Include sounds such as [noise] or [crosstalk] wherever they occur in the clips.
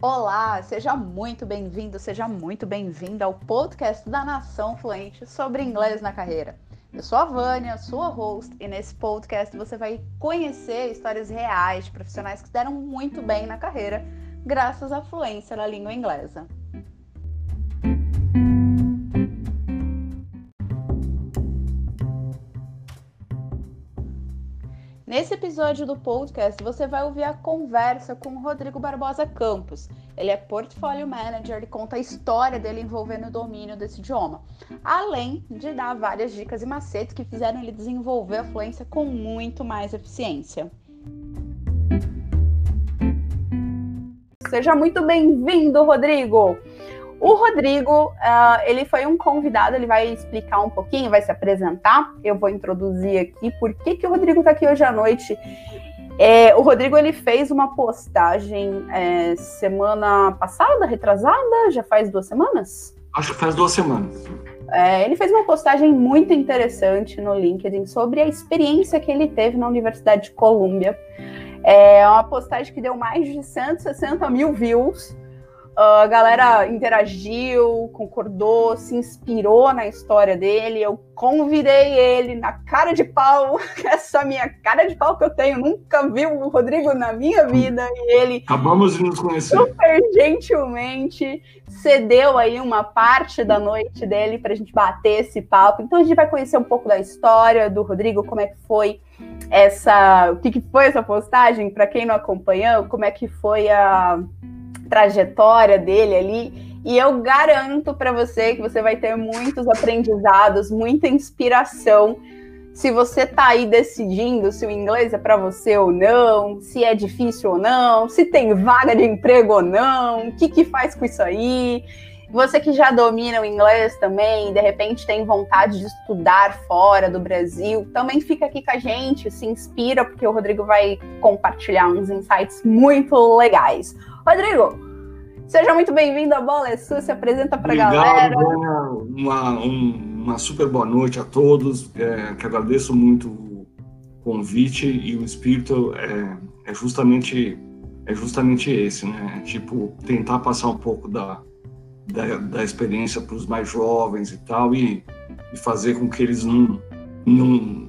Olá, seja muito bem-vindo, seja muito bem-vinda ao podcast da Nação Fluente sobre inglês na carreira. Eu sou a Vânia, sua host, e nesse podcast você vai conhecer histórias reais de profissionais que deram muito bem na carreira graças à fluência na língua inglesa. Nesse episódio do podcast, você vai ouvir a conversa com o Rodrigo Barbosa Campos. Ele é Portfolio Manager e conta a história dele envolvendo o domínio desse idioma, além de dar várias dicas e macetes que fizeram ele desenvolver a fluência com muito mais eficiência. Seja muito bem-vindo, Rodrigo! O Rodrigo, uh, ele foi um convidado, ele vai explicar um pouquinho, vai se apresentar. Eu vou introduzir aqui por que, que o Rodrigo está aqui hoje à noite. É, o Rodrigo ele fez uma postagem é, semana passada, retrasada, já faz duas semanas? Acho que faz duas semanas. É, ele fez uma postagem muito interessante no LinkedIn sobre a experiência que ele teve na Universidade de Colômbia. É uma postagem que deu mais de 160 mil views a galera interagiu, concordou, se inspirou na história dele. Eu convidei ele na cara de pau, [laughs] essa minha cara de pau que eu tenho, nunca vi o Rodrigo na minha vida. E ele. Acabamos de nos conhecer. Super gentilmente cedeu aí uma parte da noite dele para a gente bater esse papo. Então a gente vai conhecer um pouco da história do Rodrigo, como é que foi essa. O que, que foi essa postagem, para quem não acompanhou, como é que foi a trajetória dele ali. E eu garanto para você que você vai ter muitos aprendizados, muita inspiração. Se você tá aí decidindo se o inglês é para você ou não, se é difícil ou não, se tem vaga de emprego ou não, o que que faz com isso aí? Você que já domina o inglês também, de repente tem vontade de estudar fora do Brasil, também fica aqui com a gente, se inspira, porque o Rodrigo vai compartilhar uns insights muito legais. Rodrigo, seja muito bem-vindo à Bola é Sua, se apresenta para a galera. Uma, um, uma super boa noite a todos, é, que agradeço muito o convite e o espírito é, é, justamente é justamente esse, né? Tipo, tentar passar um pouco da, da, da experiência para os mais jovens e tal, e, e fazer com que eles não, não,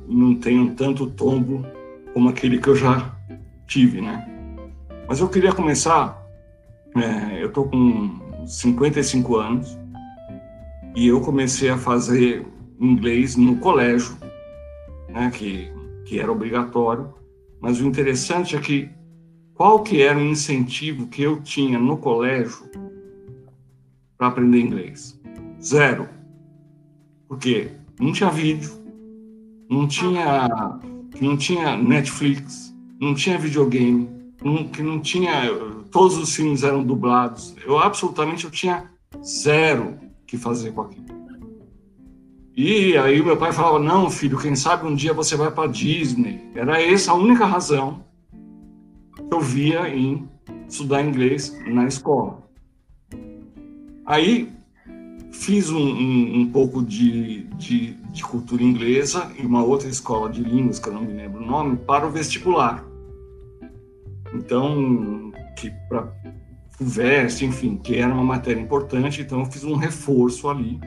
não tenham tanto tombo como aquele que eu já tive, né? Mas eu queria começar é, eu tô com 55 anos e eu comecei a fazer inglês no colégio, né, que, que era obrigatório. Mas o interessante é que qual que era o incentivo que eu tinha no colégio para aprender inglês? Zero. Porque não tinha vídeo, não tinha, não tinha Netflix, não tinha videogame, que não tinha todos os filmes eram dublados. Eu absolutamente eu tinha zero que fazer com aquilo. E aí meu pai falava: "Não, filho, quem sabe um dia você vai para Disney". Era essa a única razão que eu via em estudar inglês na escola. Aí fiz um, um, um pouco de, de, de cultura inglesa em uma outra escola de línguas, que eu não me lembro o nome, para o vestibular. Então, que para FUVEST, enfim, que era uma matéria importante, então eu fiz um reforço ali.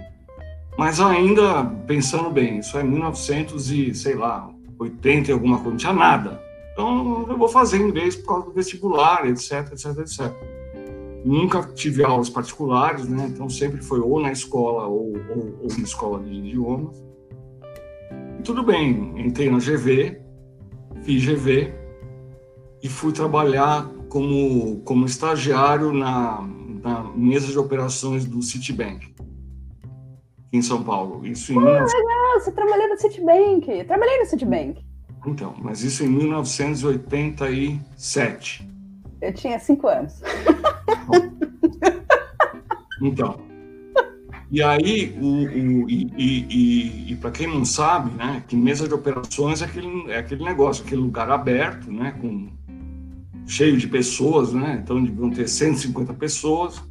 Mas ainda, pensando bem, isso é 1900 e, sei lá, 80 e alguma coisa, não tinha nada. Então, eu vou fazer inglês por causa do vestibular, etc, etc, etc. Nunca tive aulas particulares, né? Então, sempre foi ou na escola ou, ou, ou na escola de idiomas. E tudo bem, entrei na GV, fiz GV, e fui trabalhar como, como estagiário na, na mesa de operações do Citibank, em São Paulo. Isso em ah, 19... legal, você trabalhou no Citibank. Eu trabalhei no Citibank. Então, mas isso em 1987. Eu tinha cinco anos. Então, e aí, o, o e, e, e, e para quem não sabe, né, que mesa de operações é aquele, é aquele negócio, aquele lugar aberto, né, com cheio de pessoas, né? Então deviam ter 150 pessoas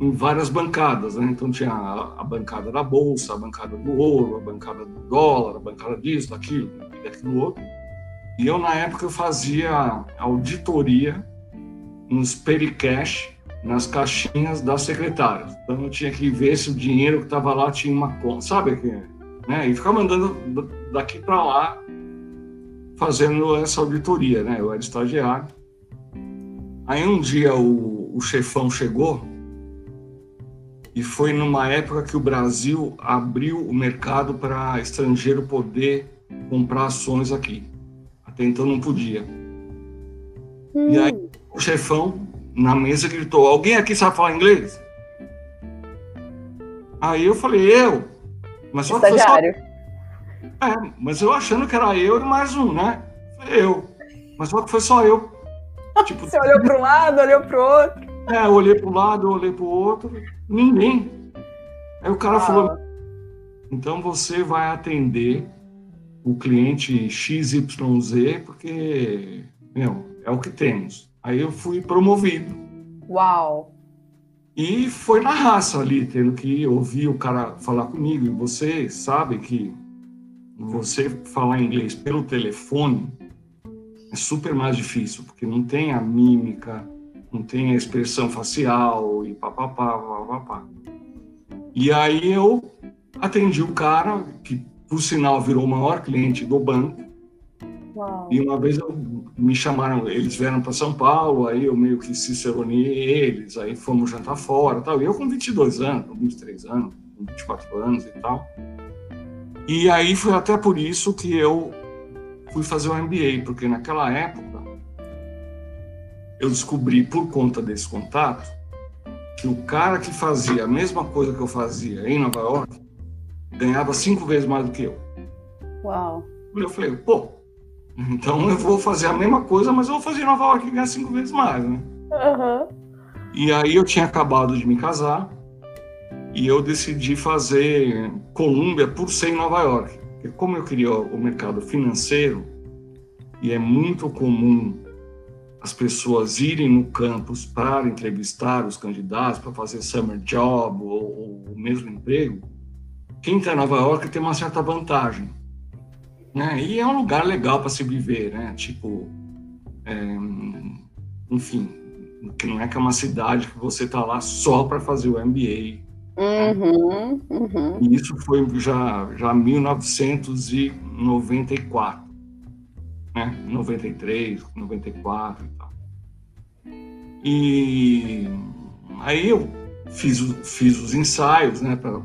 em várias bancadas, né? Então tinha a, a, bancada da bolsa, a bancada do ouro, a bancada do dólar, a bancada disso, daquilo, daquilo outro. E eu na época eu fazia auditoria nos pericash nas caixinhas das secretárias. Então eu tinha que ver se o dinheiro que estava lá tinha uma conta, sabe? Né? E ficava mandando daqui para lá fazendo essa auditoria, né? Eu era estagiário. Aí um dia o, o chefão chegou e foi numa época que o Brasil abriu o mercado para estrangeiro poder comprar ações aqui. Até então não podia. Hum. E aí o chefão na mesa gritou: Alguém aqui sabe falar inglês? Aí eu falei: Eu. Mas só que só. É, mas eu achando que era eu e mais um, né? Eu. Mas só que foi só eu. Tipo, Você olhou para um lado, olhou para o outro. É, eu olhei para um lado, eu olhei para o outro. Ninguém. Aí o cara ah. falou: Então você vai atender o cliente XYZ, porque, meu, é o que temos. Aí eu fui promovido. Uau! E foi na raça ali, tendo que ouvir o cara falar comigo. E você sabe que você falar inglês pelo telefone é super mais difícil, porque não tem a mímica, não tem a expressão facial e papapá, papapá. E aí eu atendi o cara, que por sinal virou o maior cliente do banco, Uau. E uma vez eu, me chamaram, eles vieram para São Paulo, aí eu meio que ciceronei eles, aí fomos jantar fora tal. E eu com 22 anos, com 23 anos, com 24 anos e tal. E aí foi até por isso que eu fui fazer o MBA, porque naquela época eu descobri por conta desse contato que o cara que fazia a mesma coisa que eu fazia em Nova York ganhava cinco vezes mais do que eu. Uau! Eu falei, pô, então eu vou fazer a mesma coisa, mas eu vou fazer em Nova York e ganhar cinco vezes mais, né? Uhum. E aí eu tinha acabado de me casar e eu decidi fazer Colômbia por ser em Nova York. Porque como eu queria o mercado financeiro, e é muito comum as pessoas irem no campus para entrevistar os candidatos, para fazer summer job ou, ou o mesmo emprego, quem está em Nova York tem uma certa vantagem né? E é um lugar legal para se viver, né? Tipo, é, enfim, que não é que é uma cidade que você tá lá só para fazer o MBA. Uhum, uhum. E isso foi já já 1994, né? 93, 94 e tal. E aí eu fiz, fiz os ensaios, né, para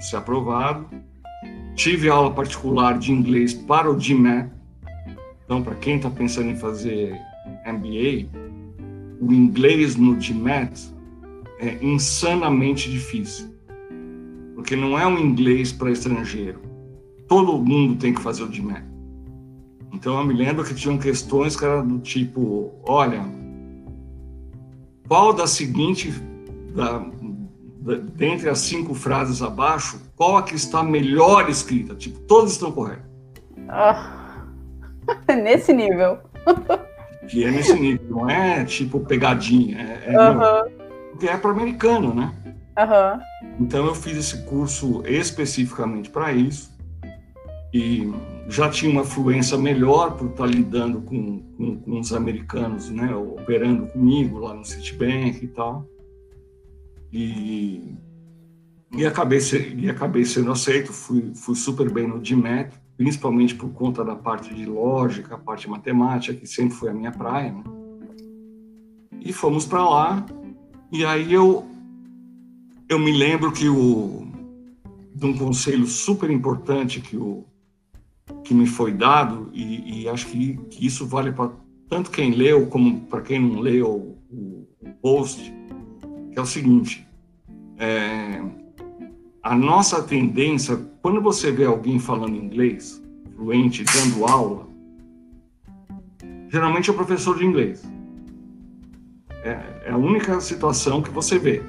ser aprovado Tive aula particular de inglês para o GMAT. Então, para quem está pensando em fazer MBA, o inglês no GMAT é insanamente difícil. Porque não é um inglês para estrangeiro. Todo mundo tem que fazer o GMAT. Então, eu me lembro que tinham questões que eram do tipo: olha, qual da seguinte, da, dentre as cinco frases abaixo, qual a que está melhor escrita? Tipo, todas estão corretas. Ah, [laughs] nesse nível. que é nesse nível, não é tipo pegadinha. É, é, uhum. É para americano, né? Uhum. Então eu fiz esse curso especificamente para isso e já tinha uma fluência melhor por estar lidando com, com, com os americanos, né? Operando comigo lá no Citibank e tal e, e, acabei, e acabei sendo aceito, fui, fui super bem no DMAT, principalmente por conta da parte de lógica, a parte matemática, que sempre foi a minha praia. Né? E fomos para lá, e aí eu, eu me lembro que o, de um conselho super importante que, o, que me foi dado, e, e acho que, que, isso vale para tanto quem leu como para quem não leu o, o post, é o seguinte: é, a nossa tendência, quando você vê alguém falando inglês, fluente, dando aula, geralmente é o professor de inglês. É, é a única situação que você vê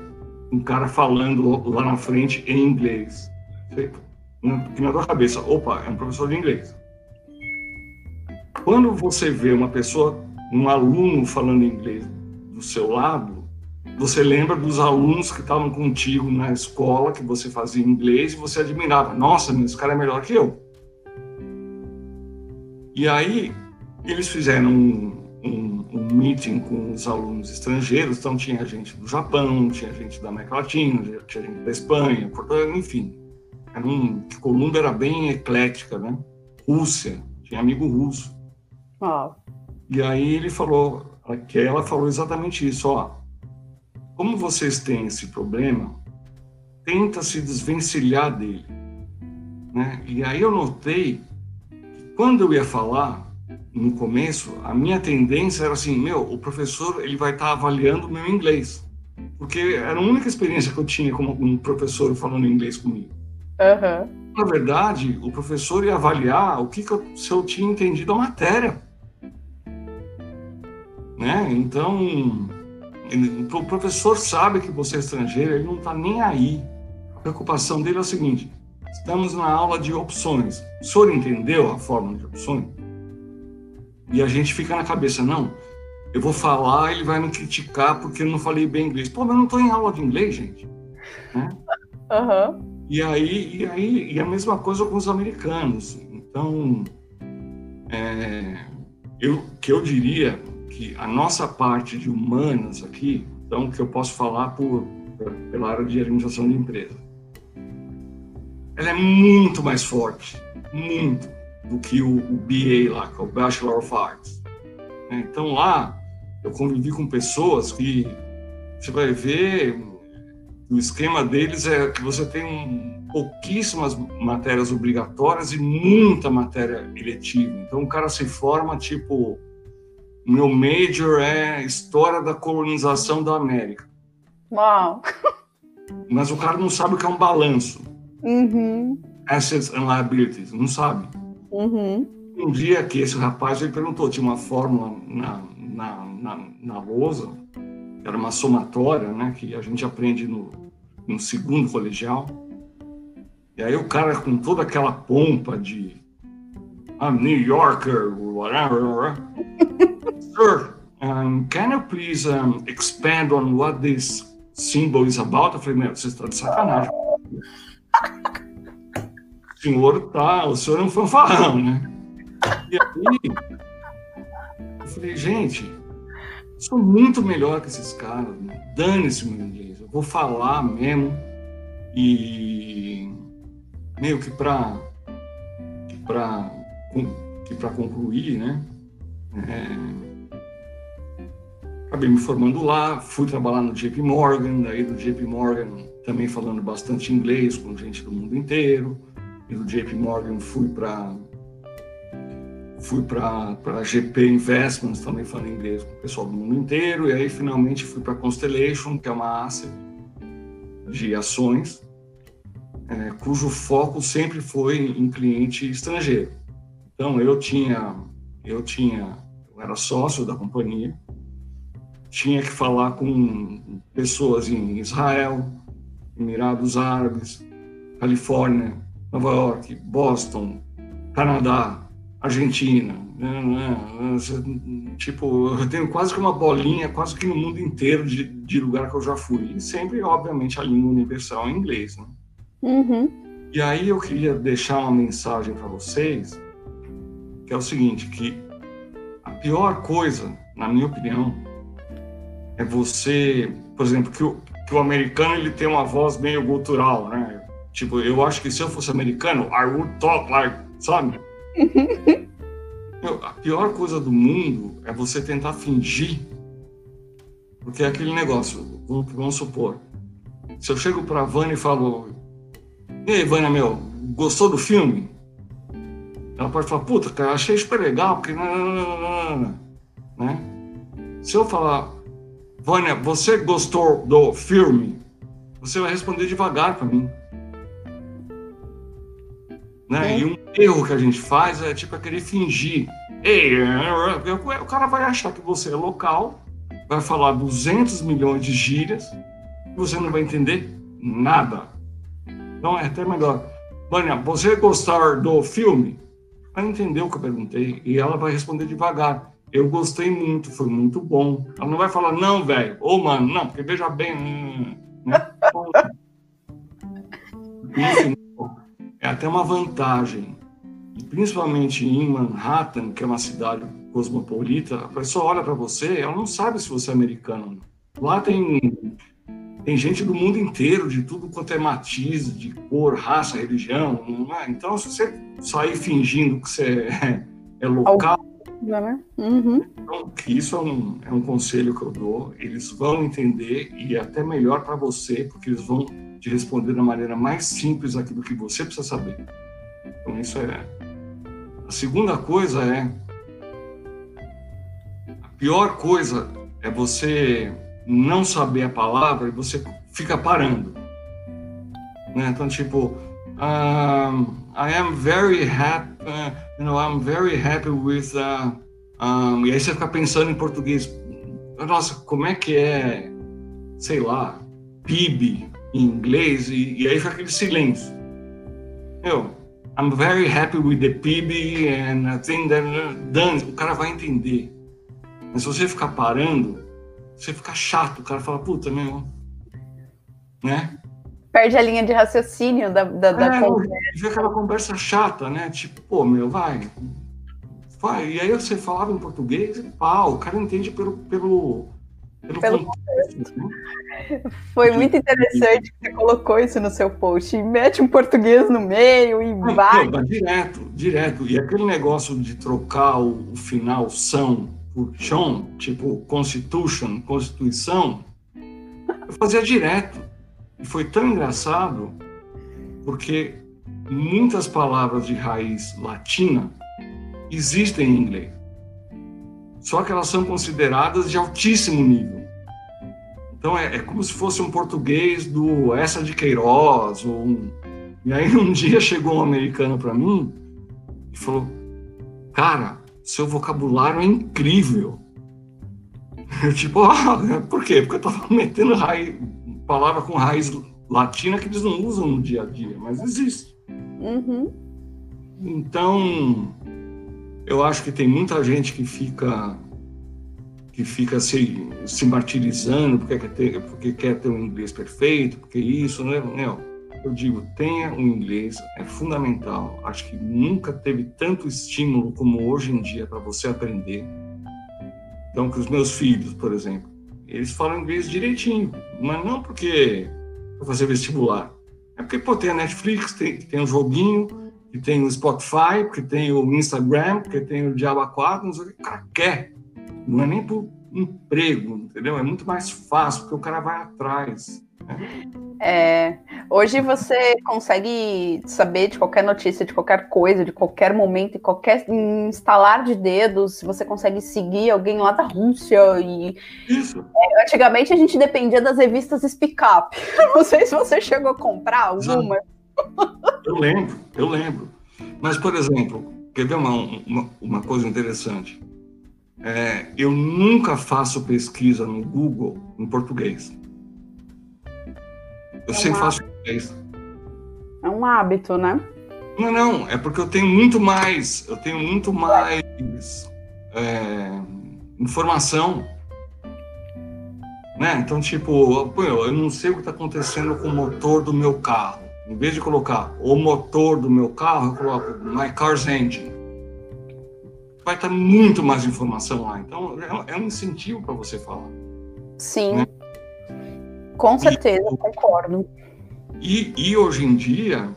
um cara falando lá na frente em inglês. Que na tua cabeça, opa, é um professor de inglês. Quando você vê uma pessoa, um aluno falando inglês do seu lado, você lembra dos alunos que estavam contigo na escola, que você fazia inglês, e você admirava. Nossa, esse cara é melhor que eu. E aí, eles fizeram um, um meeting com os alunos estrangeiros, então tinha gente do Japão, tinha gente da América Latina, tinha gente da Espanha, Portugal, enfim. Era um, Colômbia era bem eclética, né? Rússia, tinha amigo russo. Oh. E aí ele falou, que ela falou exatamente isso, ó. Como vocês têm esse problema, tenta se desvencilhar dele. Né? E aí eu notei que quando eu ia falar, no começo, a minha tendência era assim, meu, o professor ele vai estar tá avaliando o meu inglês. Porque era a única experiência que eu tinha como um professor falando inglês comigo. Uhum. Na verdade, o professor ia avaliar o que, que eu, se eu tinha entendido a matéria. Né? Então, ele, o professor sabe que você é estrangeiro, ele não está nem aí. A preocupação dele é o seguinte: estamos na aula de opções. O senhor entendeu a fórmula de opções? E a gente fica na cabeça, não, eu vou falar, ele vai me criticar porque eu não falei bem inglês. Pô, mas eu não estou em aula de inglês, gente. Né? Uhum. E aí, e aí, e a mesma coisa com os americanos. Então, é, eu que eu diria que a nossa parte de humanas aqui, então que eu posso falar por pela área de administração de empresa, ela é muito mais forte, muito do que o, o BA lá, que é o Bachelor of Arts. Né? Então lá eu convivi com pessoas que você vai ver o esquema deles é que você tem um, pouquíssimas matérias obrigatórias e muita matéria eletiva. Então o cara se forma tipo meu major é história da colonização da América. Uau! Mas o cara não sabe o que é um balanço. Uhum. Assets and liabilities, não sabe. Uhum. Um dia que esse rapaz ele perguntou, tinha uma fórmula na, na, na, na lousa, era uma somatória, né, que a gente aprende no, no segundo colegial. E aí o cara com toda aquela pompa de I'm New Yorker, whatever. [laughs] Sir, um, can you please um, expand on what this symbol is about? Eu falei, meu, você está de sacanagem. Senhor tá, o senhor é um fanfarrão, né? E aí, eu falei, gente, sou muito melhor que esses caras, né? dane-se meu inglês, eu vou falar mesmo e meio que para para para concluir, né? É, acabei me formando lá, fui trabalhar no JP Morgan, daí do JP Morgan também falando bastante inglês com gente do mundo inteiro, do JP Morgan fui para fui para GP Investments, também falando inglês com o pessoal do mundo inteiro, e aí finalmente fui para Constellation, que é uma asset de ações, é, cujo foco sempre foi em cliente estrangeiro. Então eu tinha, eu tinha, eu era sócio da companhia, tinha que falar com pessoas em Israel, Emirados Árabes, Califórnia, Nova York, Boston, Canadá, Argentina, né, né, tipo, eu tenho quase que uma bolinha, quase que no mundo inteiro de, de lugar que eu já fui. E sempre, obviamente, a língua universal é inglês, né? Uhum. E aí eu queria deixar uma mensagem para vocês, que é o seguinte, que a pior coisa, na minha opinião, é você, por exemplo, que o, que o americano ele tem uma voz meio gutural, né? Tipo, eu acho que se eu fosse americano, I would talk like, sabe? [laughs] Meu, a pior coisa do mundo é você tentar fingir. Porque é aquele negócio, vamos, vamos supor. Se eu chego pra Vânia e falo, e aí, Vânia, meu, gostou do filme? Ela pode falar, puta, cara, achei super legal, porque. Né? Se eu falar, Vânia, você gostou do filme? Você vai responder devagar para mim. Né? É. E um erro que a gente faz é tipo aquele fingir. Ei, o cara vai achar que você é local, vai falar 200 milhões de gírias e você não vai entender nada. Então é até melhor. Vânia, você gostar do filme? Vai entender o que eu perguntei e ela vai responder devagar. Eu gostei muito, foi muito bom. Ela não vai falar, não, velho, ou mano, não, porque veja bem. Hum, né? [laughs] Enfim, é até uma vantagem. principalmente em Manhattan, que é uma cidade cosmopolita, a pessoa olha para você, ela não sabe se você é americano. Lá tem tem gente do mundo inteiro, de tudo quanto é matiz, de cor, raça, religião. É? Então, se você sair fingindo que você é, é local, né? Uhum. Então, isso é um, é um conselho que eu dou. Eles vão entender e é até melhor para você, porque eles vão te responder da maneira mais simples aquilo que você precisa saber. Então, isso é. A segunda coisa é. A pior coisa é você não saber a palavra e você fica parando. Né? Então, tipo, um, I am very happy, uh, you know, I'm very happy with, uh, um, e aí você fica pensando em português, nossa, como é que é, sei lá, PIB em inglês, e, e aí fica aquele silêncio. Eu, I'm very happy with the PIB and I think that, done, o cara vai entender. Mas se você ficar parando, você fica chato, o cara fala, puta, meu, né? Perde a linha de raciocínio da, da, da é, conversa. Aquela conversa chata, né? Tipo, pô, meu, vai. Vai. E aí você falava em português e pau, o cara entende pelo, pelo, pelo, pelo contexto. Né? Foi muito interessante que você colocou isso no seu post. E mete um português no meio e ah, vai. Não, direto, direto. E aquele negócio de trocar o, o final são por chon, tipo constitution, constituição, eu fazia direto. E foi tão engraçado porque muitas palavras de raiz latina existem em inglês. Só que elas são consideradas de altíssimo nível. Então é, é como se fosse um português do Essa de Queiroz. Ou um... E aí um dia chegou um americano para mim e falou: Cara, seu vocabulário é incrível. Eu tipo, [laughs] ah, por quê? Porque eu tava metendo raiz, palavra com raiz latina que eles não usam no dia a dia, mas existe. Uhum. Então, eu acho que tem muita gente que fica que fica se, se martirizando porque quer, ter, porque quer ter um inglês perfeito, porque isso, né? Não, eu digo, tenha um inglês, é fundamental. Acho que nunca teve tanto estímulo como hoje em dia para você aprender. Então, que os meus filhos, por exemplo, eles falam inglês direitinho, mas não porque para fazer vestibular. É porque, pô, tem a Netflix, tem, tem um joguinho, que tem o Spotify, porque tem o Instagram, porque tem o Diaba 4, não sei o que o cara quer. Não é nem por emprego, entendeu? É muito mais fácil, porque o cara vai atrás. É, hoje você consegue saber de qualquer notícia, de qualquer coisa, de qualquer momento, em qualquer instalar de dedos, você consegue seguir alguém lá da Rússia. E Isso. É, antigamente a gente dependia das revistas Speak Up. [laughs] Não sei se você chegou a comprar alguma. Eu lembro, eu lembro. Mas, por exemplo, quer ver uma, uma, uma coisa interessante? É, eu nunca faço pesquisa no Google em português. Eu é sempre faço inglês. É um hábito, né? Não, não, é porque eu tenho muito mais, eu tenho muito mais é, informação. Né? Então, tipo, eu não sei o que está acontecendo com o motor do meu carro. Em vez de colocar o motor do meu carro, eu coloco my car's engine. Vai estar muito mais informação lá. Então, é um incentivo para você falar. Sim. Né? Com certeza, e, concordo. E, e, hoje em dia,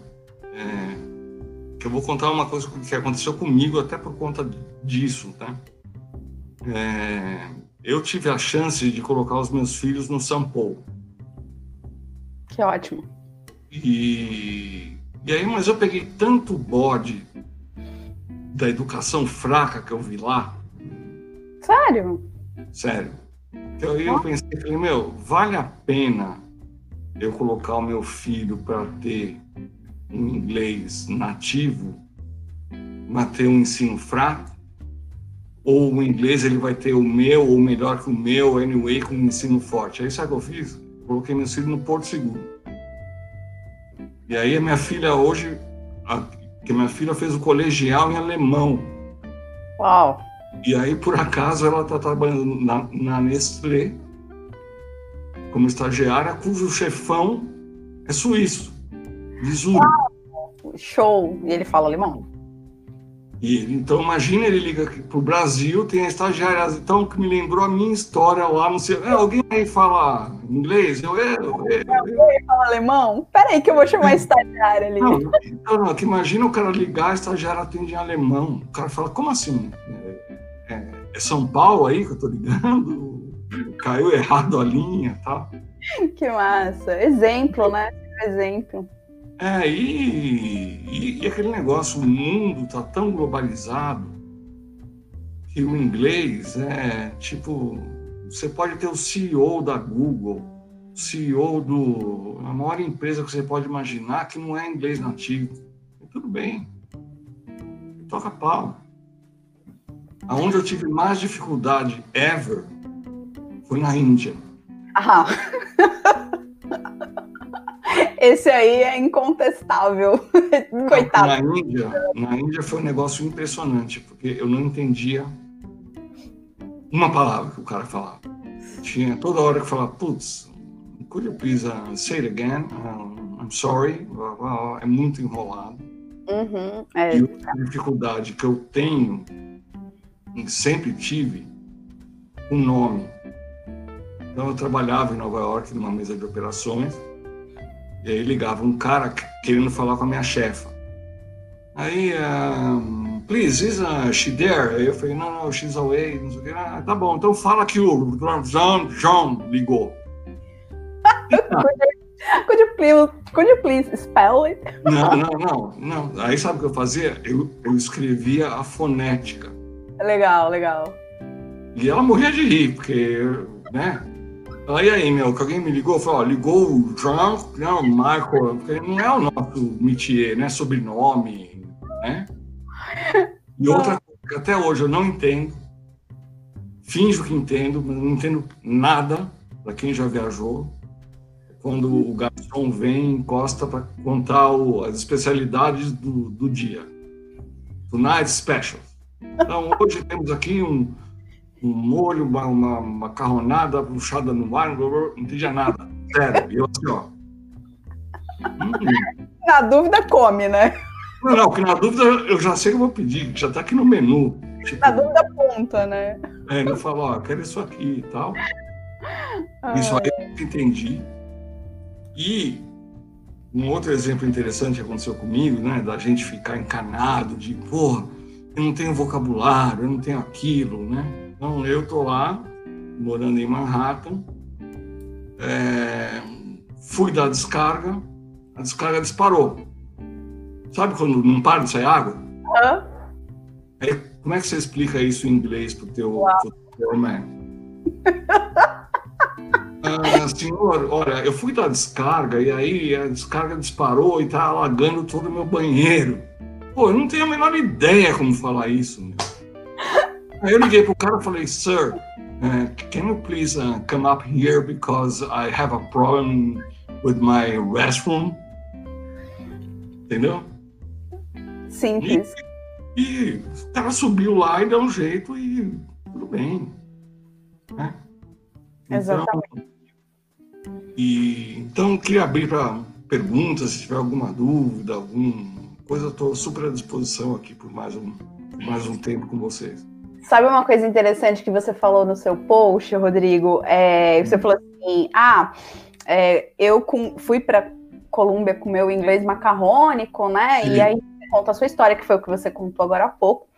é, que eu vou contar uma coisa que aconteceu comigo até por conta disso, tá? É, eu tive a chance de colocar os meus filhos no São Paulo. Que ótimo. E, e aí, mas eu peguei tanto bode da educação fraca que eu vi lá. Sério? Sério. Então eu pensei, falei, meu, vale a pena eu colocar o meu filho para ter um inglês nativo, mas ter um ensino fraco? Ou o inglês ele vai ter o meu, ou melhor que o meu, anyway, com um ensino forte? Aí sabe o que eu fiz? Coloquei meu filho no Porto Seguro. E aí a minha filha hoje, a, que minha filha fez o colegial em alemão. Uau! E aí, por acaso, ela está trabalhando na, na Nestlé como estagiária, cujo chefão é suíço, de Zurich. Show! E ele fala alemão? E, então, imagina ele liga para o Brasil, tem a estagiária, então, que me lembrou a minha história lá, não sei, é, alguém aí fala inglês? Eu, é, é, alguém fala alemão? Peraí que eu vou chamar a estagiária ali. Não, então, não, que imagina o cara ligar, a estagiária atende em alemão. O cara fala, como assim? São Paulo aí que eu tô ligando? Caiu errado a linha tal. [laughs] Que massa. Exemplo, né? Exemplo. É, e, e, e, aquele negócio, o mundo tá tão globalizado que o inglês é tipo, você pode ter o CEO da Google, CEO do a maior empresa que você pode imaginar que não é inglês nativo. E tudo bem, toca pau. Aonde eu tive mais dificuldade ever foi na Índia. Ah. [laughs] Esse aí é incontestável. [laughs] Coitado. Na Índia, na Índia foi um negócio impressionante, porque eu não entendia uma palavra que o cara falava. Tinha toda hora que falava, putz, could you please uh, say it again? Uh, I'm sorry. É muito enrolado. Uhum, é. E a dificuldade que eu tenho, sempre tive, um nome. Então eu trabalhava em Nova York numa mesa de operações e aí ligava um cara querendo falar com a minha chefa. Aí, um, please, is uh, she there? Aí eu falei, não, não, she's away. Não sei o que. Ah, tá bom, então fala que o John, John ligou. could, you please, could you please spell it? Não, não, não, não. Aí sabe o que eu fazia? Eu, eu escrevia a fonética. Legal, legal. E ela morria de rir, porque, né? Aí aí, meu, que alguém me ligou, falou, ó, ligou o João, não, Michael, porque não é o nosso métier, né? Sobrenome, né? E [laughs] outra coisa que até hoje eu não entendo, finjo que entendo, mas não entendo nada, para quem já viajou, quando o garçom vem encosta para contar o, as especialidades do, do dia. Tonight Special. Então, hoje temos aqui um um molho, uma, uma macarronada puxada no mar, não entendia nada. Sério. E eu assim, ó. Hum. Na dúvida, come, né? Não, não, que na dúvida eu já sei que eu vou pedir, que já tá aqui no menu. Tipo, na dúvida, ponta, né? É, eu falo, ó, quero isso aqui e tal. Ah. Isso aí eu entendi. E um outro exemplo interessante que aconteceu comigo, né, da gente ficar encanado, de, porra, eu não tenho vocabulário, eu não tenho aquilo, né? Então, eu tô lá, morando em Manhattan, é, fui dar descarga, a descarga disparou. Sabe quando não para de sair água? Uhum. Aí, como é que você explica isso em inglês pro teu, pro teu man? [laughs] ah, senhor, olha, eu fui dar descarga e aí a descarga disparou e tá alagando todo o meu banheiro. Pô, eu não tenho a menor ideia como falar isso, meu. Aí eu liguei pro cara e falei, sir, uh, can you please uh, come up here because I have a problem with my restroom? Entendeu? Simples. E, e o cara subiu lá e deu um jeito e tudo bem. Né? Então, Exatamente. E, então, queria abrir para perguntas, se tiver alguma dúvida, alguma coisa, estou super à disposição aqui por mais um, por mais um tempo com vocês. Sabe uma coisa interessante que você falou no seu post, Rodrigo? É, você falou assim: ah, é, eu com, fui para Colômbia com meu inglês macarrônico, né? Sim. E aí conta a sua história, que foi o que você contou agora há pouco.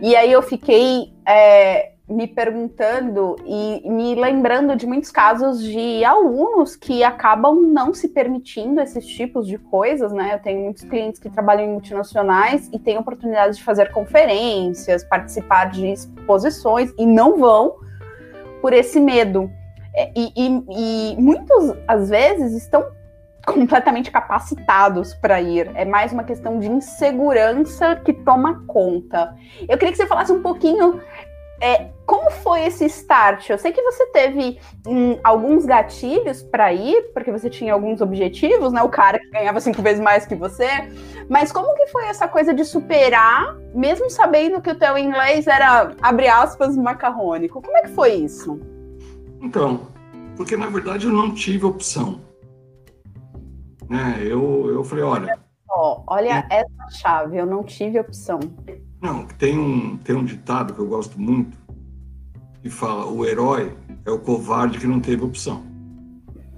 E aí eu fiquei é, me perguntando e me lembrando de muitos casos de alunos que acabam não se permitindo esses tipos de coisas, né? Eu tenho muitos clientes que trabalham em multinacionais e têm oportunidade de fazer conferências, participar de exposições e não vão por esse medo. É, e, e, e muitos, às vezes, estão completamente capacitados para ir. É mais uma questão de insegurança que toma conta. Eu queria que você falasse um pouquinho é, como foi esse start? Eu sei que você teve hum, alguns gatilhos para ir, porque você tinha alguns objetivos, né? O cara que ganhava cinco vezes mais que você. Mas como que foi essa coisa de superar, mesmo sabendo que o teu inglês era, abre aspas, macarrônico? Como é que foi isso? Então, porque na verdade eu não tive opção. Né? Eu, eu falei, olha... olha é... essa chave, eu não tive opção. Não, tem um, tem um ditado que eu gosto muito, que fala: o herói é o covarde que não teve opção.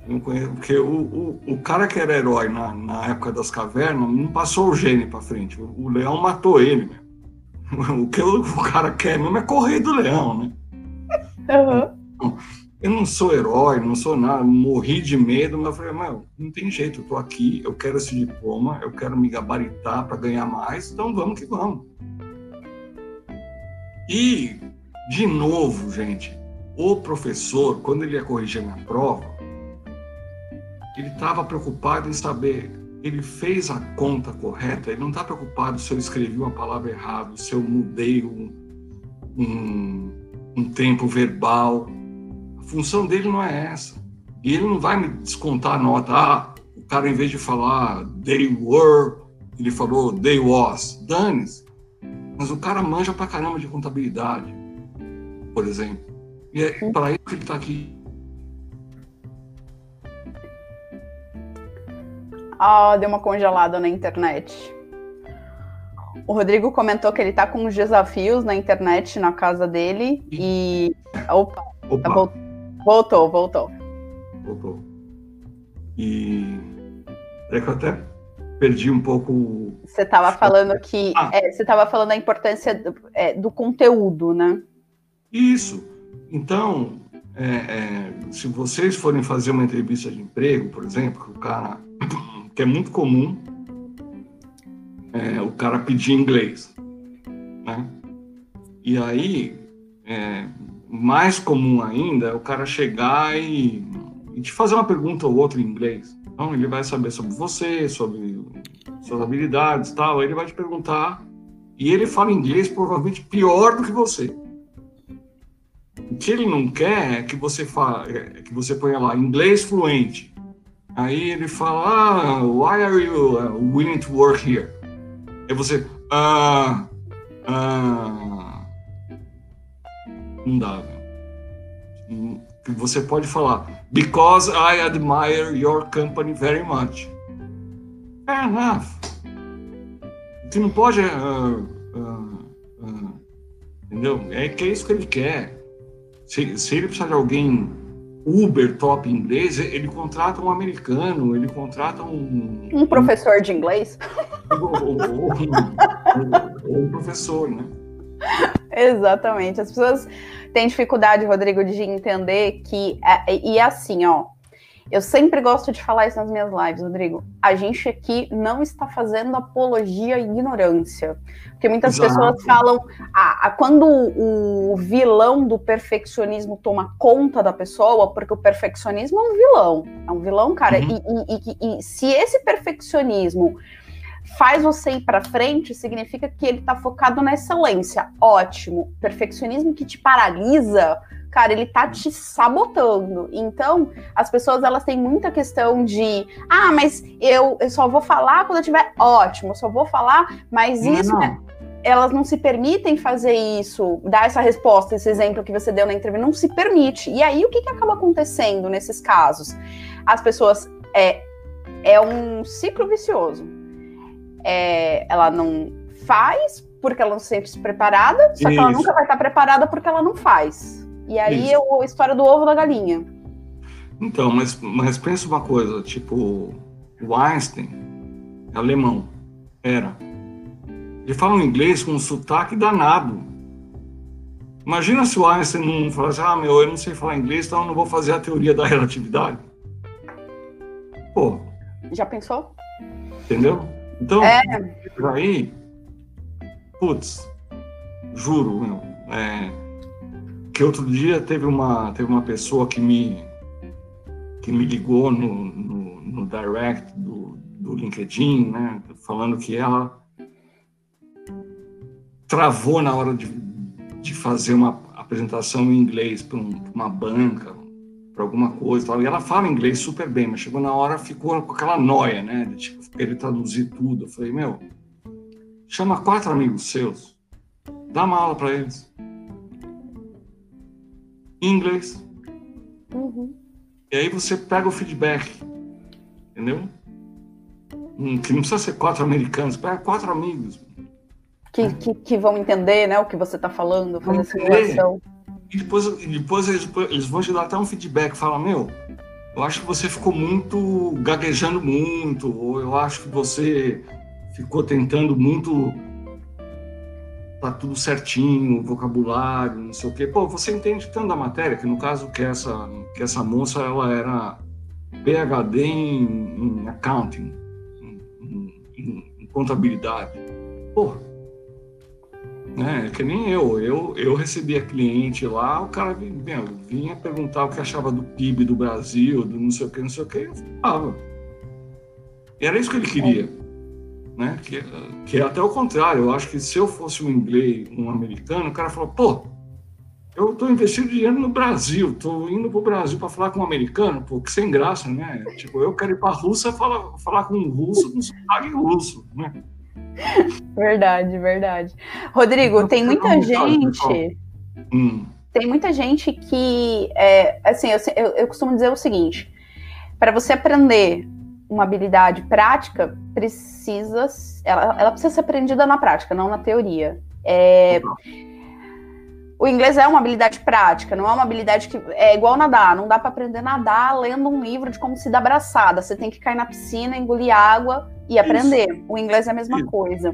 Não conheço, porque o, o, o cara que era herói na, na época das cavernas não passou o gene para frente. O, o, leão matou ele. Mesmo. [laughs] O que o, o, cara quer mesmo é correr do leão, né? Uhum. Eu não sou herói, não sou nada, morri de medo, mas eu falei, não tem jeito, eu tô aqui, eu quero esse diploma, eu quero me gabaritar para ganhar mais, então vamos que vamos. E, de novo, gente, o professor, quando ele ia corrigir a minha prova, ele estava preocupado em saber, ele fez a conta correta, ele não está preocupado se eu escrevi uma palavra errada, se eu mudei um, um, um tempo verbal. A função dele não é essa. E ele não vai me descontar a nota. Ah, o cara, em vez de falar they were, ele falou they was. Dane-se. Mas o cara manja pra caramba de contabilidade, por exemplo. E é para isso que ele está aqui. Ah, deu uma congelada na internet. O Rodrigo comentou que ele tá com uns desafios na internet na casa dele e. Opa! Opa. Tá, voltou, voltou. Voltou. E. É que eu até perdi um pouco. Você estava falando que. Ah. É, você estava falando da importância do, é, do, conteúdo, né? Isso. Então, é, é, se vocês forem fazer uma entrevista de emprego, por exemplo, o cara [coughs] que é muito comum é, o cara pedir inglês, né? E aí, é, mais comum ainda é o cara chegar e, e, te fazer uma pergunta ou outra em inglês. Então, ele vai saber sobre você, sobre suas habilidades tal, ele vai te perguntar e ele fala inglês provavelmente pior do que você. O que ele não quer é que você fala, é que você ponha lá inglês fluente. Aí ele fala, ah, why are you uh, willing to work here? Aí você, ah, ah, não dá, velho. Você pode falar, because I admire your company very much. Fair enough. Você não pode, uh, uh, entendeu? É que é isso que ele quer. Se, se ele precisar de alguém Uber top inglês, ele contrata um americano, ele contrata um. Um professor de inglês? Ou, [laughs] ou, um, um professor, né? Exatamente. As pessoas têm dificuldade, Rodrigo, de entender que. É, e é assim, ó. Eu sempre gosto de falar isso nas minhas lives, Rodrigo. A gente aqui não está fazendo apologia à ignorância. Porque muitas Exato. pessoas falam, ah, ah, quando o vilão do perfeccionismo toma conta da pessoa, porque o perfeccionismo é um vilão. É um vilão, cara. Uhum. E, e, e, e se esse perfeccionismo faz você ir para frente, significa que ele está focado na excelência. Ótimo. Perfeccionismo que te paralisa cara, ele tá te sabotando. Então, as pessoas elas têm muita questão de, ah, mas eu, eu só vou falar quando eu tiver ótimo, eu só vou falar, mas não, isso não. elas não se permitem fazer isso, dar essa resposta, esse exemplo que você deu na entrevista, não se permite. E aí o que, que acaba acontecendo nesses casos? As pessoas é é um ciclo vicioso. É, ela não faz porque ela não se sente preparada, só Isso. que ela nunca vai estar preparada porque ela não faz. E aí é a história do ovo da galinha. Então, mas, mas pensa uma coisa, tipo, o Einstein é alemão, era. Ele fala um inglês com um sotaque danado. Imagina se o Einstein não falasse, ah, meu, eu não sei falar inglês, então eu não vou fazer a teoria da relatividade. Pô. Já pensou? Entendeu? Então, é. aí, putz, juro, meu, é, que outro dia teve uma teve uma pessoa que me que me ligou no, no, no direct do, do LinkedIn, né, falando que ela travou na hora de, de fazer uma apresentação em inglês para um, uma banca, para alguma coisa, tal. e ela fala inglês super bem, mas chegou na hora ficou com aquela noia, né, de tipo, ele traduzir tudo. Eu falei, meu, chama quatro amigos seus, dá uma aula para eles em inglês. Uhum. E aí você pega o feedback, entendeu? Hum, que não precisa ser quatro americanos, pega quatro amigos. que, que, que, vão entender né, o que você está falando, fazer simulação. E depois, depois eles, eles, vão te dar até um feedback, fala, meu, eu acho que você ficou muito gaguejando muito, ou eu acho que você ficou tentando muito tá tudo certinho, vocabulário, não sei o quê. Pô, você entende tanto da matéria, que no caso que essa, que essa moça, ela era PhD em, em accounting, em, em, em contabilidade. Pô, né? Que nem eu. Eu, eu recebia cliente lá, o cara vinha, vinha perguntar o que achava do PIB do Brasil, do não sei o que, não sei o que, eu falava. Era isso que ele queria. Né? Que, que é até o contrário. Eu acho que se eu fosse um inglês, um americano, o cara falou, pô, eu estou investindo dinheiro no Brasil, estou indo para o Brasil para falar com um americano, pô, que sem graça, né? Tipo, eu quero ir para a Rússia falar, falar com um russo com sotaque russo, né? Verdade, verdade. Rodrigo, tem muita gente. Hum. Tem muita gente que. É, assim, eu, eu, eu costumo dizer o seguinte: para você aprender uma habilidade prática, precisa. Ela, ela precisa ser aprendida na prática, não na teoria. É, o inglês é uma habilidade prática, não é uma habilidade que é igual nadar. Não dá para aprender a nadar lendo um livro de como se dar abraçada. Você tem que cair na piscina, engolir água e aprender. Isso. O inglês é a mesma isso. coisa.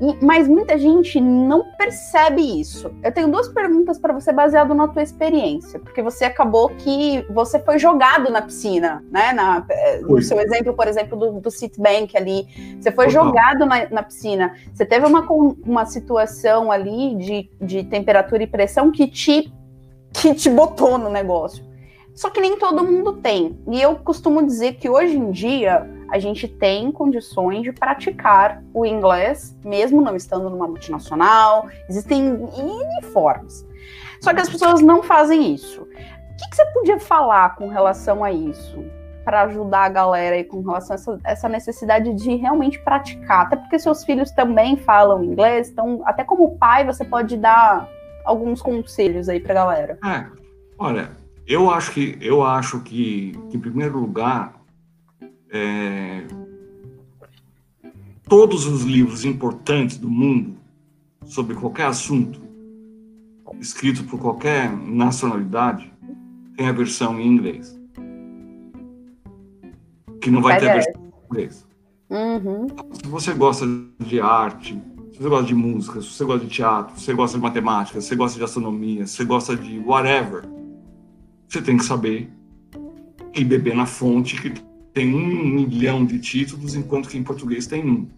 E, mas muita gente não percebe isso. Eu tenho duas perguntas para você baseado na tua experiência, porque você acabou que você foi jogado na piscina, né? Na, eh, no seu exemplo, por exemplo, do, do Citibank ali, você foi Total. jogado na, na, piscina. Você teve uma, uma situação ali de, de temperatura e pressão que te que te botou no negócio. Só que nem todo mundo tem. E eu costumo dizer que hoje em dia a gente tem condições de praticar o inglês, mesmo não estando numa multinacional, existem N formas. Só que as pessoas não fazem isso. O que, que você podia falar com relação a isso? Para ajudar a galera aí com relação a essa, essa, necessidade de realmente praticar. Até porque seus filhos também falam inglês, então, até como pai, você pode dar alguns conselhos aí para a galera. É, olha, eu acho que, eu acho que, que em primeiro lugar, é, todos os livros importantes do mundo sobre qualquer assunto, escrito por qualquer nacionalidade, tem a versão em inglês. Que não vai ter a versão em inglês. Uhum. Se você gosta de arte, se você gosta de música, se você gosta de teatro, se você gosta de matemática, se você gosta de astronomia, se você gosta de whatever, você tem que saber e beber na fonte que tem um milhão de títulos, enquanto que em português tem um.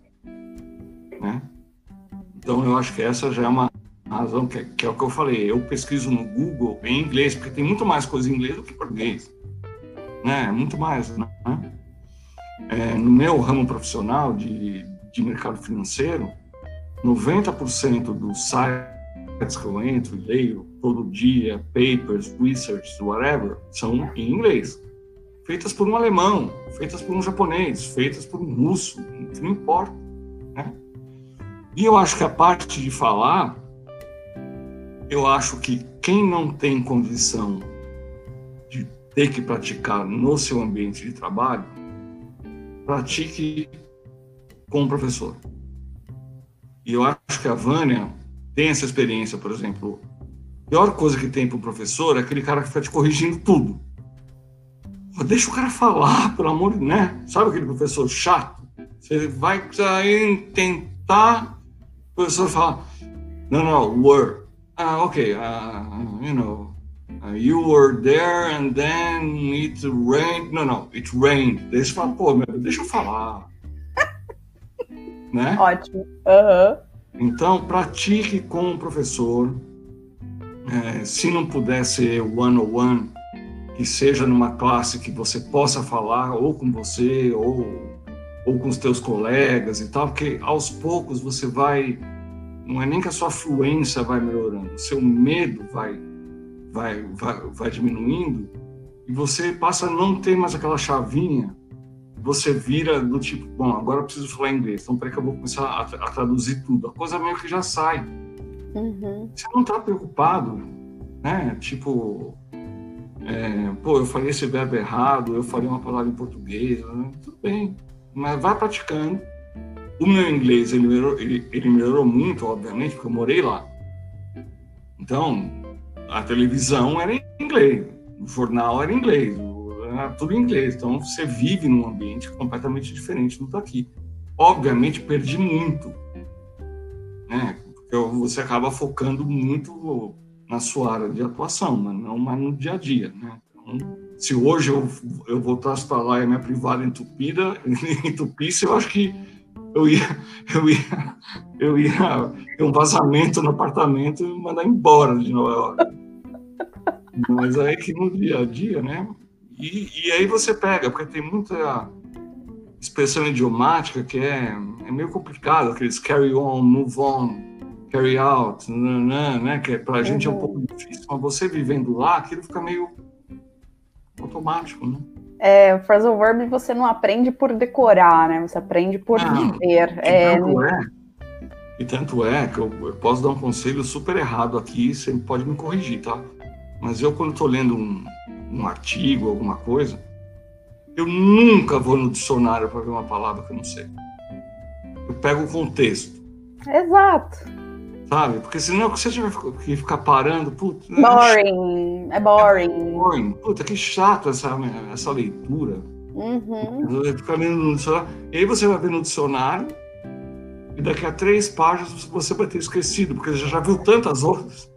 Né? Então, eu acho que essa já é uma razão que, que, é o que eu falei. Eu pesquiso no Google em inglês, porque tem muito mais coisa em inglês do que em português. Né? Muito mais. Né? É, no meu ramo profissional de, de mercado financeiro, 90% dos sites que eu entro e leio todo dia, papers, research, whatever, são em inglês feitas por um alemão, feitas por um japonês, feitas por um russo, não importa. Né? E eu acho que a parte de falar, eu acho que quem não tem condição de ter que praticar no seu ambiente de trabalho, pratique com o professor. E eu acho que a Vânia tem essa experiência, por exemplo. A pior coisa que tem para o professor é aquele cara que fica te corrigindo tudo. Deixa o cara falar, pelo amor de né? Sabe aquele professor chato? Você vai tentar, o professor fala, não, não, were. Ah, ok, uh, you know, uh, you were there and then it rained. Não, não, it rained. Daí você fala, pô, meu, deixa eu falar. né? [laughs] Ótimo. Uhum. Então, pratique com o professor. É, se não puder ser one-on-one, que seja numa classe que você possa falar ou com você ou, ou com os teus colegas e tal, porque aos poucos você vai, não é nem que a sua fluência vai melhorando, o seu medo vai, vai, vai, vai diminuindo e você passa a não ter mais aquela chavinha, você vira do tipo, bom, agora eu preciso falar inglês, então peraí que eu vou começar a, a traduzir tudo, a coisa meio que já sai. Uhum. Você não está preocupado, né? Tipo, é, pô, eu falei esse verbo errado, eu falei uma palavra em português, né? tudo bem, mas vai praticando, O meu inglês ele melhorou, ele, ele melhorou muito, obviamente, porque eu morei lá. Então, a televisão era em inglês, o jornal era em inglês, era tudo em inglês. Então, você vive num ambiente completamente diferente do daqui. Obviamente, perdi muito, né? Porque você acaba focando muito na sua área de atuação, mas não mais no dia a dia, né? Então, se hoje eu, eu voltasse para lá e a minha privada entupida, [laughs] entupisse, eu acho que eu ia, eu ia, eu ia ter um vazamento no apartamento e mandar embora de Nova York. Mas aí que no dia a dia, né? E, e aí você pega, porque tem muita expressão idiomática que é, é meio complicado, aqueles carry on, move on, carry out, né? né que para a gente uhum. é um pouco difícil, mas você vivendo lá, aquilo fica meio automático, né? É, o phrasal verb você não aprende por decorar, né? Você aprende por ah, viver. É... Tanto é, e tanto é que eu, eu, posso dar um conselho super errado aqui, você pode me corrigir, tá? Mas eu, quando estou lendo um, um artigo, alguma coisa, eu nunca vou no dicionário para ver uma palavra que eu não sei. Eu pego o contexto. Exato. Sabe? Porque senão você já vai ficar parando. Puta, né? boring. É boring. É boring. Puta, que chato essa, essa leitura. Uhum. Ficar lendo no dicionário. E aí você vai ver no dicionário e daqui a três páginas você vai ter esquecido, porque você já viu tantas outras.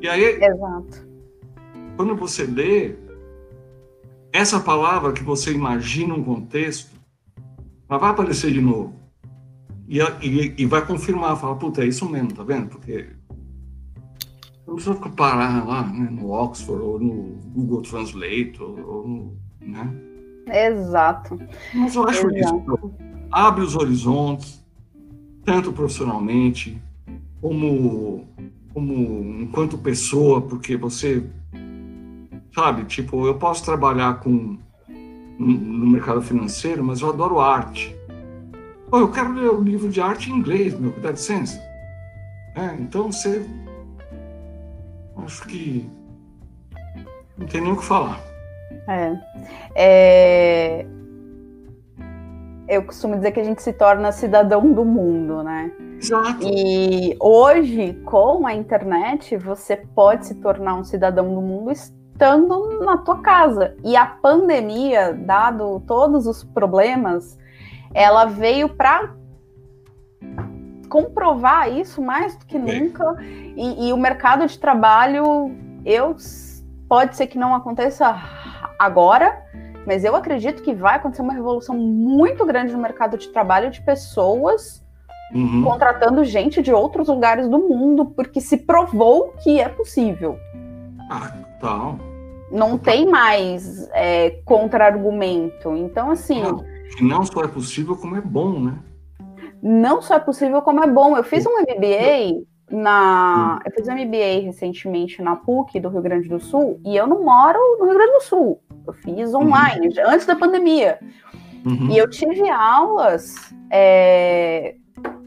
E aí, Exato. quando você lê, essa palavra que você imagina um contexto, ela vai aparecer de novo. E, e, e vai confirmar, falar, puta, é isso mesmo, tá vendo? Porque não precisa parar lá né, no Oxford ou no Google Translate ou, ou no, né? Exato. Mas eu acho Exato. isso. Abre os horizontes, tanto profissionalmente como, como enquanto pessoa, porque você sabe, tipo, eu posso trabalhar com no mercado financeiro, mas eu adoro arte. Pô, eu quero ler o livro de arte em inglês, meu, dá licença. É, então você. Acho que. Não tem nem o que falar. É. é. Eu costumo dizer que a gente se torna cidadão do mundo, né? Exato. E hoje, com a internet, você pode se tornar um cidadão do mundo estando na tua casa. E a pandemia, dado todos os problemas, ela veio para comprovar isso mais do que nunca. E, e, o mercado de trabalho, eu pode ser que não aconteça agora, mas eu acredito que vai acontecer uma revolução muito grande no mercado de trabalho de pessoas uhum. contratando gente de outros lugares do mundo, porque se provou que é possível. Ah, tá. Não tem mais é, contra-argumento. Então, assim. Não não só é possível, como é bom, né? Não só é possível, como é bom. Eu fiz um MBA na. Eu fiz um MBA recentemente na PUC do Rio Grande do Sul e eu não moro no Rio Grande do Sul. Eu fiz uhum. online, uhum. antes da pandemia. Uhum. E eu tive aulas. É...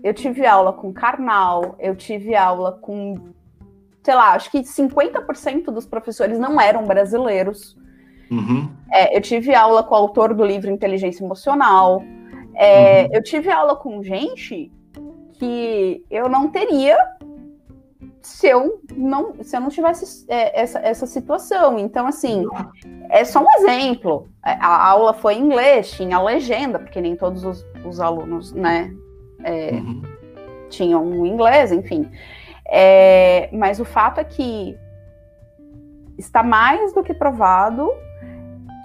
Eu tive aula com Karnal, eu tive aula com. Sei lá, acho que 50% dos professores não eram brasileiros. Uhum. É, eu tive aula com o autor do livro Inteligência Emocional. É, uhum. Eu tive aula com gente que eu não teria se eu não, se eu não tivesse é, essa, essa situação. Então, assim, é só um exemplo. É, a aula foi em inglês, tinha legenda, porque nem todos os, os alunos, né, é, uhum. tinham inglês, enfim. É, mas o fato é que está mais do que provado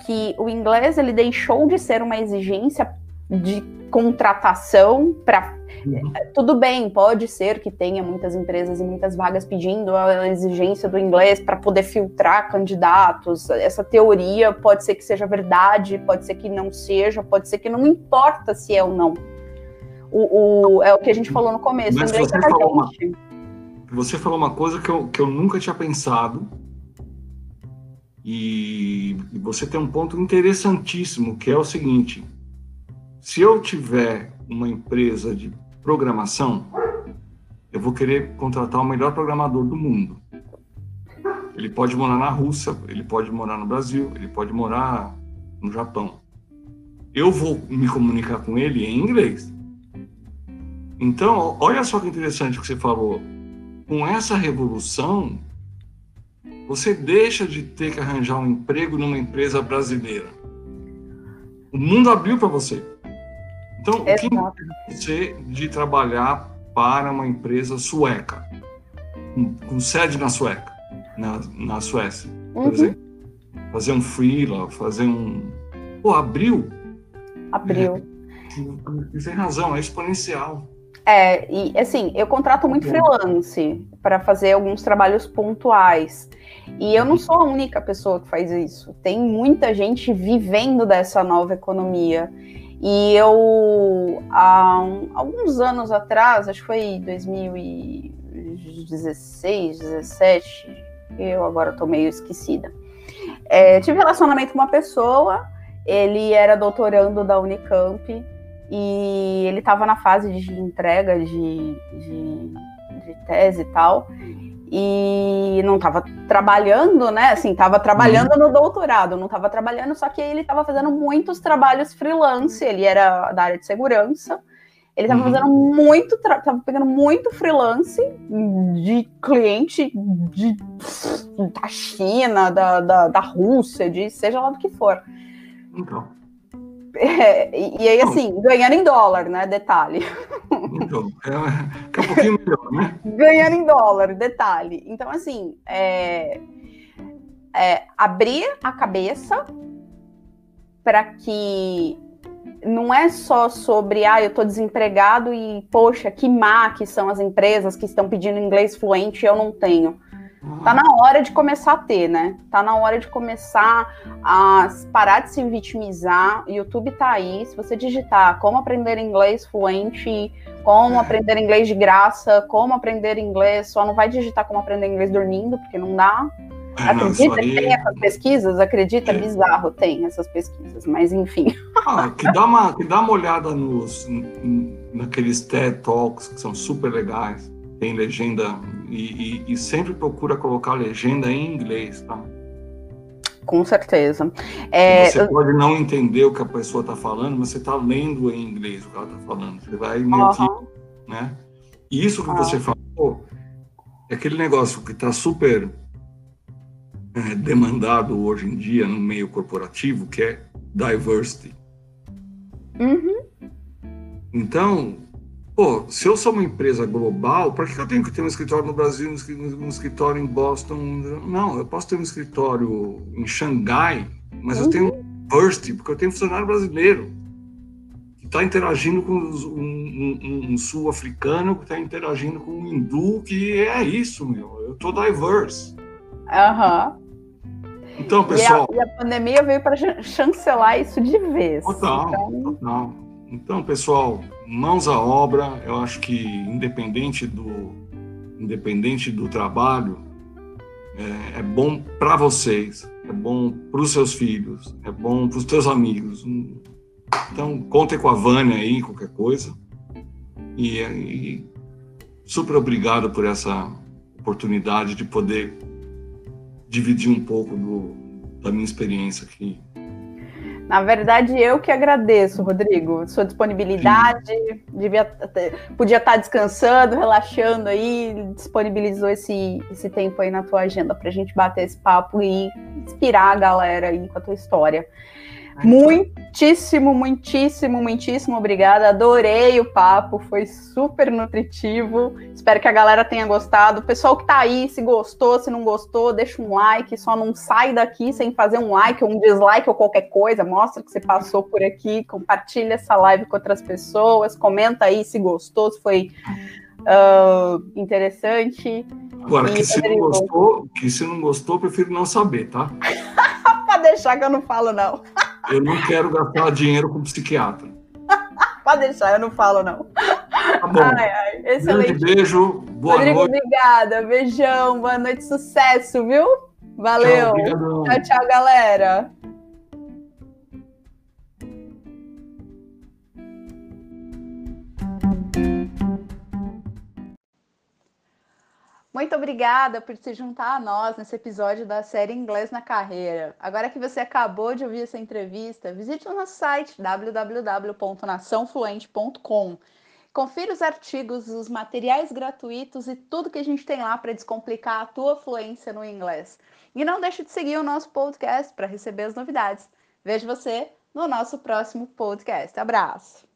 que o inglês ele deixou de ser uma exigência de contratação para uhum. tudo bem, pode ser que tenha muitas empresas e muitas vagas pedindo a exigência do inglês para poder filtrar candidatos. Essa teoria pode ser que seja verdade, pode ser que não seja, pode ser que não importa se é ou não. O, o é o que a gente falou no começo. Mas você, é falou uma, você falou uma coisa que eu, que eu nunca tinha pensado e, e você tem um ponto interessantíssimo, que é o seguinte: se eu tiver uma empresa de programação, eu vou querer contratar o melhor programador do mundo. Ele pode morar na Rússia, ele pode morar no Brasil, ele pode morar no Japão. Eu vou me comunicar com ele em inglês. Então, olha só que interessante que você falou. Com essa revolução, você deixa de ter que arranjar um emprego numa empresa brasileira. O mundo abriu para você. Então, Exato. o que impede você de trabalhar para uma empresa sueca, com, com sede na Sueca, na, na Suécia, por uhum. exemplo? Fazer um freela, fazer um. Pô, abriu. Abriu. É, tem razão, é exponencial. É, e assim, eu contrato muito freelance para fazer alguns trabalhos pontuais. E eu não sou a única pessoa que faz isso. Tem muita gente vivendo dessa nova economia. E eu, há um, alguns anos atrás, acho que foi 2016, 17, eu agora estou meio esquecida. É, tive relacionamento com uma pessoa, ele era doutorando da Unicamp e ele estava na fase de entrega de, de, de tese e tal, e não estava trabalhando, né? Assim, estava trabalhando uhum. no doutorado, não estava trabalhando, só que ele estava fazendo muitos trabalhos freelance, ele era da área de segurança, ele estava uhum. fazendo muito, estava pegando muito freelance de cliente de, da China, da, da, da Rússia, de seja lá do que for. Então. É, e, e, aí, assim, ganhando em dólar, né? Detalhe. Então, é, é um pouquinho melhor, né? ganhando em dólar, detalhe. Então, assim, é, é abrir a cabeça para que não é só sobre, ah, eu estou desempregado e, poxa, que má que são as empresas que estão pedindo inglês fluente e eu não tenho. Tá na hora de começar a ter, né? Tá na hora de começar a parar de se vitimizar. O YouTube tá aí. Se você digitar como aprender inglês fluente, como aprender inglês de graça, como aprender inglês, só não vai digitar como aprender inglês dormindo, porque não dá. É, acredita que tem essas pesquisas? Acredita, é. bizarro, tem essas pesquisas, mas enfim. Ah, que, dá uma, que dá uma olhada nos, naqueles TED Talks que são super legais tem legenda e, e, e, sempre procura colocar legenda em inglês, tá? Com certeza. É, você eu... pode não entender o que a pessoa está falando, mas você está lendo em inglês o que ela está falando. Você vai meio que, né? E isso que uhum. você falou é aquele negócio que está super é, demandado hoje em dia no meio corporativo, que é diversity. Uhum. Então, Pô, se eu sou uma empresa global, por que eu tenho que ter um escritório no Brasil, um escritório em Boston? Não, eu posso ter um escritório em Xangai, mas uhum. eu tenho um Burst, porque eu tenho um funcionário brasileiro que está interagindo com um, um, um sul-africano, que está interagindo com um hindu, que é isso, meu. Eu tô diverse. Aham. Uhum. Então, pessoal. E a, e a pandemia veio para chancelar isso de vez. Total, então... total. Então, pessoal, mãos à obra. Eu acho que independente do independente do trabalho, é, é bom para vocês, é bom para os seus filhos, é bom para os teus amigos. Então, contem com a Vânia aí, qualquer coisa. E, e super obrigado por essa oportunidade de poder dividir um pouco do, da minha experiência aqui na verdade, eu que agradeço, Rodrigo, sua disponibilidade. Devia, podia estar descansando, relaxando aí, disponibilizou esse, esse tempo aí na tua agenda para a gente bater esse papo e inspirar a galera aí com a tua história. Muitíssimo, muitíssimo, muitíssimo obrigada. Adorei o papo, foi super nutritivo. Espero que a galera tenha gostado. O pessoal que tá aí, se gostou, se não gostou, deixa um like. Só não sai daqui sem fazer um like ou um dislike ou qualquer coisa. Mostra que você passou por aqui. Compartilha essa live com outras pessoas. Comenta aí se gostou, se foi uh, interessante. Agora, e, que se, não gostou, que se não gostou, prefiro não saber, tá? [laughs] Pode deixar que eu não falo, não. [laughs] Eu não quero gastar dinheiro com psiquiatra. [laughs] Pode deixar, eu não falo, não. Tá bom. Ai, ai, excelente. beijo, boa Rodrigo, noite. Obrigada, beijão, boa noite, sucesso, viu? Valeu. Tchau, tchau, tchau galera. Muito obrigada por se juntar a nós nesse episódio da série Inglês na Carreira. Agora que você acabou de ouvir essa entrevista, visite o nosso site www.naçãofluente.com Confira os artigos, os materiais gratuitos e tudo que a gente tem lá para descomplicar a tua fluência no inglês. E não deixe de seguir o nosso podcast para receber as novidades. Vejo você no nosso próximo podcast. Abraço!